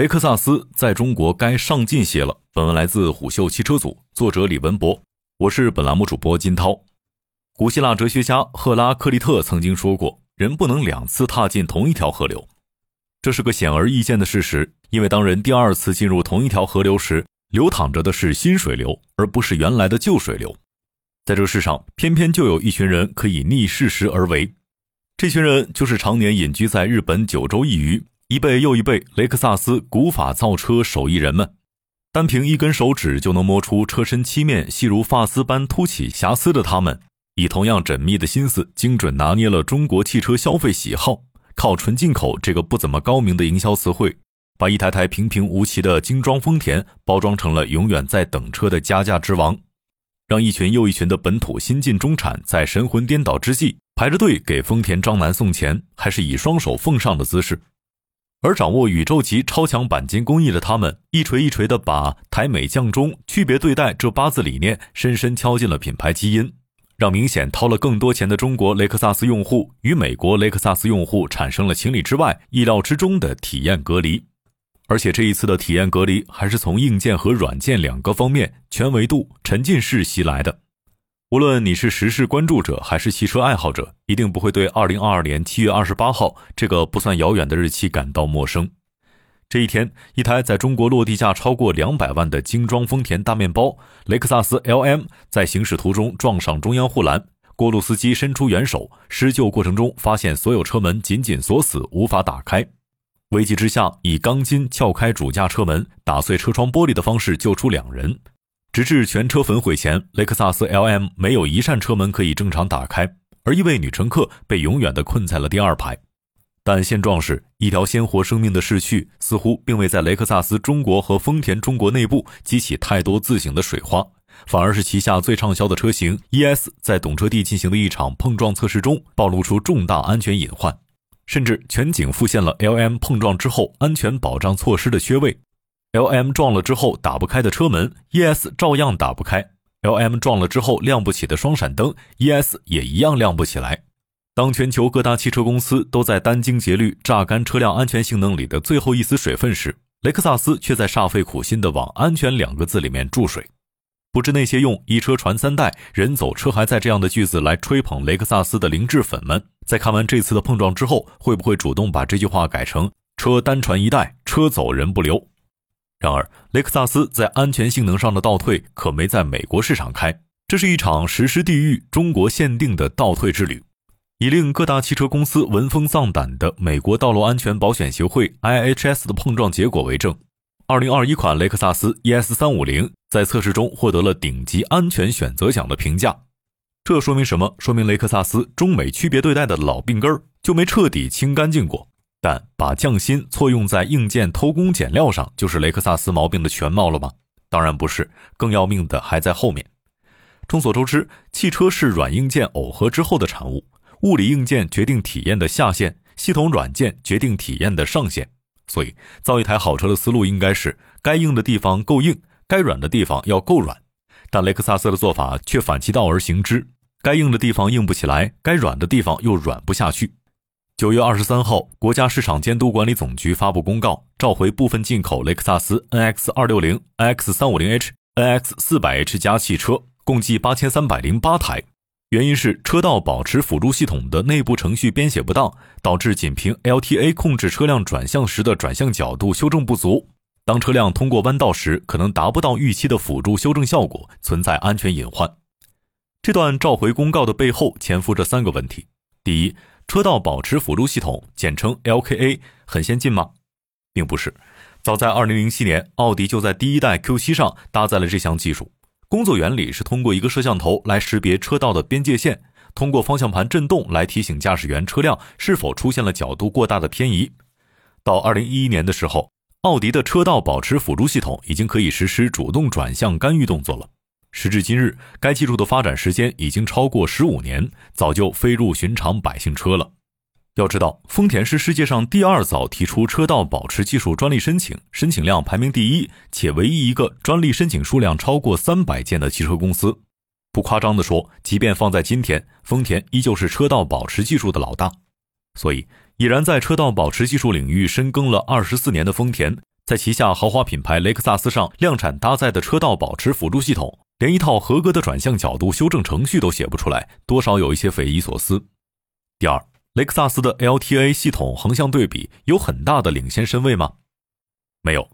雷克萨斯在中国该上进些了。本文来自虎嗅汽车组，作者李文博，我是本栏目主播金涛。古希腊哲学家赫拉克利特曾经说过：“人不能两次踏进同一条河流。”这是个显而易见的事实，因为当人第二次进入同一条河流时，流淌着的是新水流，而不是原来的旧水流。在这世上，偏偏就有一群人可以逆事实而为。这群人就是常年隐居在日本九州一隅。一辈又一辈雷克萨斯古法造车手艺人们，单凭一根手指就能摸出车身漆面细如发丝般凸起瑕疵的他们，以同样缜密的心思，精准拿捏了中国汽车消费喜好，靠纯进口这个不怎么高明的营销词汇，把一台台平平无奇的精装丰田包装成了永远在等车的加价之王，让一群又一群的本土新晋中产在神魂颠倒之际排着队给丰田章男送钱，还是以双手奉上的姿势。而掌握宇宙级超强钣金工艺的他们，一锤一锤地把“台美降中，区别对待”这八字理念深深敲进了品牌基因，让明显掏了更多钱的中国雷克萨斯用户与美国雷克萨斯用户产生了情理之外、意料之中的体验隔离。而且这一次的体验隔离，还是从硬件和软件两个方面全维度、沉浸式袭来的。无论你是时事关注者还是汽车爱好者，一定不会对二零二二年七月二十八号这个不算遥远的日期感到陌生。这一天，一台在中国落地价超过两百万的精装丰田大面包雷克萨斯 LM 在行驶途中撞上中央护栏，过路司机伸出援手，施救过程中发现所有车门紧紧锁死，无法打开。危急之下，以钢筋撬开主驾车门、打碎车窗玻璃的方式救出两人。直至全车焚毁前，雷克萨斯 LM 没有一扇车门可以正常打开，而一位女乘客被永远地困在了第二排。但现状是一条鲜活生命的逝去，似乎并未在雷克萨斯中国和丰田中国内部激起太多自省的水花，反而是旗下最畅销的车型 ES 在懂车帝进行的一场碰撞测试中暴露出重大安全隐患，甚至全景复现了 LM 碰撞之后安全保障措施的缺位。L M 撞了之后打不开的车门，E S 照样打不开。L M 撞了之后亮不起的双闪灯，E S 也一样亮不起来。当全球各大汽车公司都在殚精竭虑榨干车辆安全性能里的最后一丝水分时，雷克萨斯却在煞费苦心地往“安全”两个字里面注水。不知那些用“一车传三代，人走车还在”这样的句子来吹捧雷克萨斯的灵智粉们，在看完这次的碰撞之后，会不会主动把这句话改成“车单传一代，车走人不留”？然而，雷克萨斯在安全性能上的倒退可没在美国市场开，这是一场实施地域中国限定的倒退之旅。以令各大汽车公司闻风丧胆的美国道路安全保险协会 （IHS） 的碰撞结果为证，2021款雷克萨斯 ES350 在测试中获得了顶级安全选择奖的评价。这说明什么？说明雷克萨斯中美区别对待的老病根儿就没彻底清干净过。但把匠心错用在硬件偷工减料上，就是雷克萨斯毛病的全貌了吗？当然不是，更要命的还在后面。众所周知，汽车是软硬件耦合之后的产物，物理硬件决定体验的下限，系统软件决定体验的上限。所以，造一台好车的思路应该是：该硬的地方够硬，该软的地方要够软。但雷克萨斯的做法却反其道而行之，该硬的地方硬不起来，该软的地方又软不下去。九月二十三号，国家市场监督管理总局发布公告，召回部分进口雷克萨斯 NX 二六零、NX 三五零 H、NX 四百 H 加汽车，共计八千三百零八台。原因是车道保持辅助系统的内部程序编写不当，导致仅凭 LTA 控制车辆转向时的转向角度修正不足。当车辆通过弯道时，可能达不到预期的辅助修正效果，存在安全隐患。这段召回公告的背后潜伏着三个问题：第一，车道保持辅助系统，简称 LKA，很先进吗？并不是。早在2007年，奥迪就在第一代 Q7 上搭载了这项技术。工作原理是通过一个摄像头来识别车道的边界线，通过方向盘震动来提醒驾驶员车辆是否出现了角度过大的偏移。到2011年的时候，奥迪的车道保持辅助系统已经可以实施主动转向干预动作了。时至今日，该技术的发展时间已经超过十五年，早就飞入寻常百姓车了。要知道，丰田是世界上第二早提出车道保持技术专利申请，申请量排名第一，且唯一一个专利申请数量超过三百件的汽车公司。不夸张地说，即便放在今天，丰田依旧是车道保持技术的老大。所以，已然在车道保持技术领域深耕了二十四年的丰田。在旗下豪华品牌雷克萨斯上量产搭载的车道保持辅助系统，连一套合格的转向角度修正程序都写不出来，多少有一些匪夷所思。第二，雷克萨斯的 LTA 系统横向对比有很大的领先身位吗？没有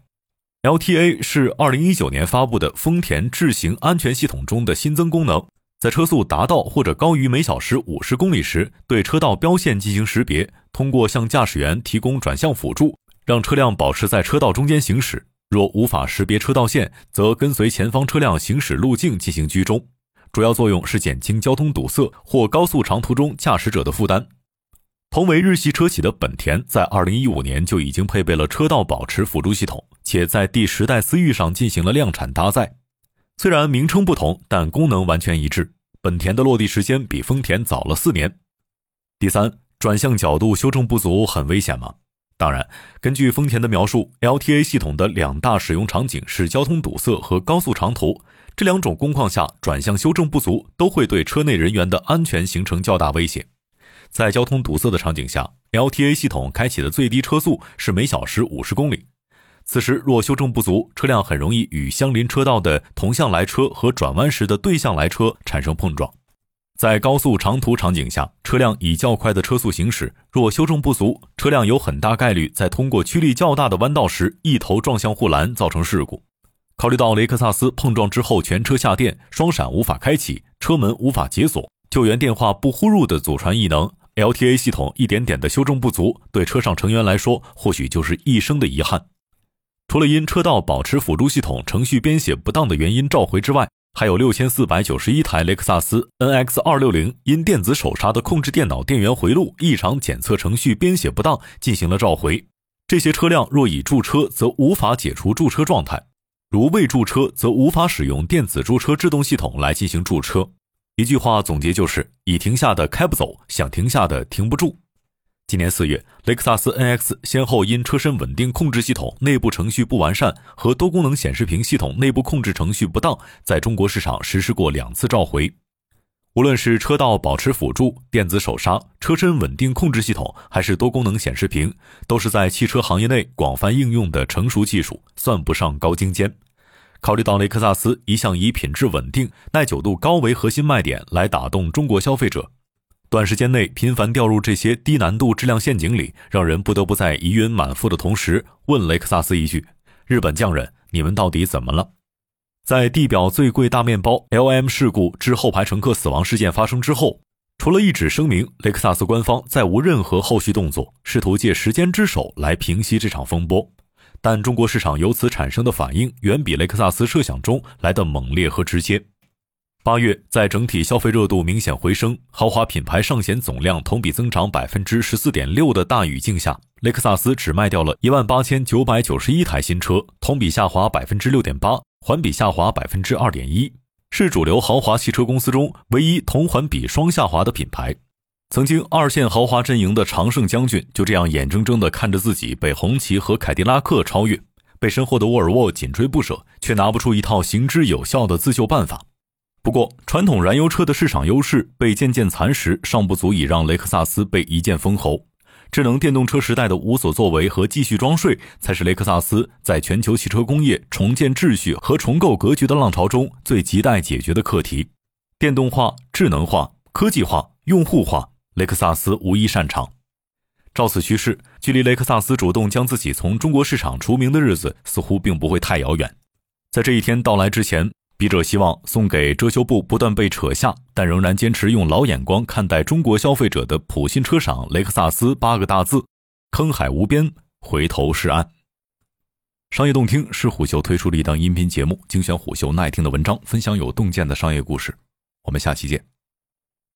，LTA 是2019年发布的丰田智行安全系统中的新增功能，在车速达到或者高于每小时50公里时，对车道标线进行识别，通过向驾驶员提供转向辅助。让车辆保持在车道中间行驶，若无法识别车道线，则跟随前方车辆行驶路径进行居中。主要作用是减轻交通堵塞或高速长途中驾驶者的负担。同为日系车企的本田，在2015年就已经配备了车道保持辅助系统，且在第十代思域上进行了量产搭载。虽然名称不同，但功能完全一致。本田的落地时间比丰田早了四年。第三，转向角度修正不足很危险吗？当然，根据丰田的描述，LTA 系统的两大使用场景是交通堵塞和高速长途。这两种工况下，转向修正不足都会对车内人员的安全形成较大威胁。在交通堵塞的场景下，LTA 系统开启的最低车速是每小时五十公里。此时若修正不足，车辆很容易与相邻车道的同向来车和转弯时的对向来车产生碰撞。在高速长途场景下，车辆以较快的车速行驶，若修正不足，车辆有很大概率在通过曲力较大的弯道时一头撞向护栏，造成事故。考虑到雷克萨斯碰撞之后全车下电、双闪无法开启、车门无法解锁、救援电话不呼入的祖传异能，LTA 系统一点点的修正不足，对车上成员来说或许就是一生的遗憾。除了因车道保持辅助系统程序编写不当的原因召回之外，还有六千四百九十一台雷克萨斯 NX 二六零因电子手刹的控制电脑电源回路异常检测程序编写不当进行了召回。这些车辆若已驻车，则无法解除驻车状态；如未驻车，则无法使用电子驻车制动系统来进行驻车。一句话总结就是：已停下的开不走，想停下的停不住。今年四月，雷克萨斯 NX 先后因车身稳定控制系统内部程序不完善和多功能显示屏系统内部控制程序不当，在中国市场实施过两次召回。无论是车道保持辅助、电子手刹、车身稳定控制系统，还是多功能显示屏，都是在汽车行业内广泛应用的成熟技术，算不上高精尖。考虑到雷克萨斯一向以品质稳定、耐久度高为核心卖点来打动中国消费者。短时间内频繁掉入这些低难度质量陷阱里，让人不得不在疑云满腹的同时问雷克萨斯一句：“日本匠人，你们到底怎么了？”在地表最贵大面包 L.M 事故致后排乘客死亡事件发生之后，除了一纸声明，雷克萨斯官方再无任何后续动作，试图借时间之手来平息这场风波。但中国市场由此产生的反应，远比雷克萨斯设想中来的猛烈和直接。八月，在整体消费热度明显回升、豪华品牌上险总量同比增长百分之十四点六的大语境下，雷克萨斯只卖掉了一万八千九百九十一台新车，同比下滑百分之六点八，环比下滑百分之二点一，是主流豪华汽车公司中唯一同环比双下滑的品牌。曾经二线豪华阵营的常胜将军，就这样眼睁睁地看着自己被红旗和凯迪拉克超越，被身后的沃尔沃紧追不舍，却拿不出一套行之有效的自救办法。不过，传统燃油车的市场优势被渐渐蚕食，尚不足以让雷克萨斯被一剑封喉。智能电动车时代的无所作为和继续装睡，才是雷克萨斯在全球汽车工业重建秩序和重构格局的浪潮中最亟待解决的课题。电动化、智能化、科技化、用户化，雷克萨斯无一擅长。照此趋势，距离雷克萨斯主动将自己从中国市场除名的日子，似乎并不会太遥远。在这一天到来之前。笔者希望送给遮羞布不断被扯下，但仍然坚持用老眼光看待中国消费者的普信车赏雷克萨斯八个大字：坑海无边，回头是岸。商业洞听是虎嗅推出的一档音频节目，精选虎嗅耐听的文章，分享有洞见的商业故事。我们下期见。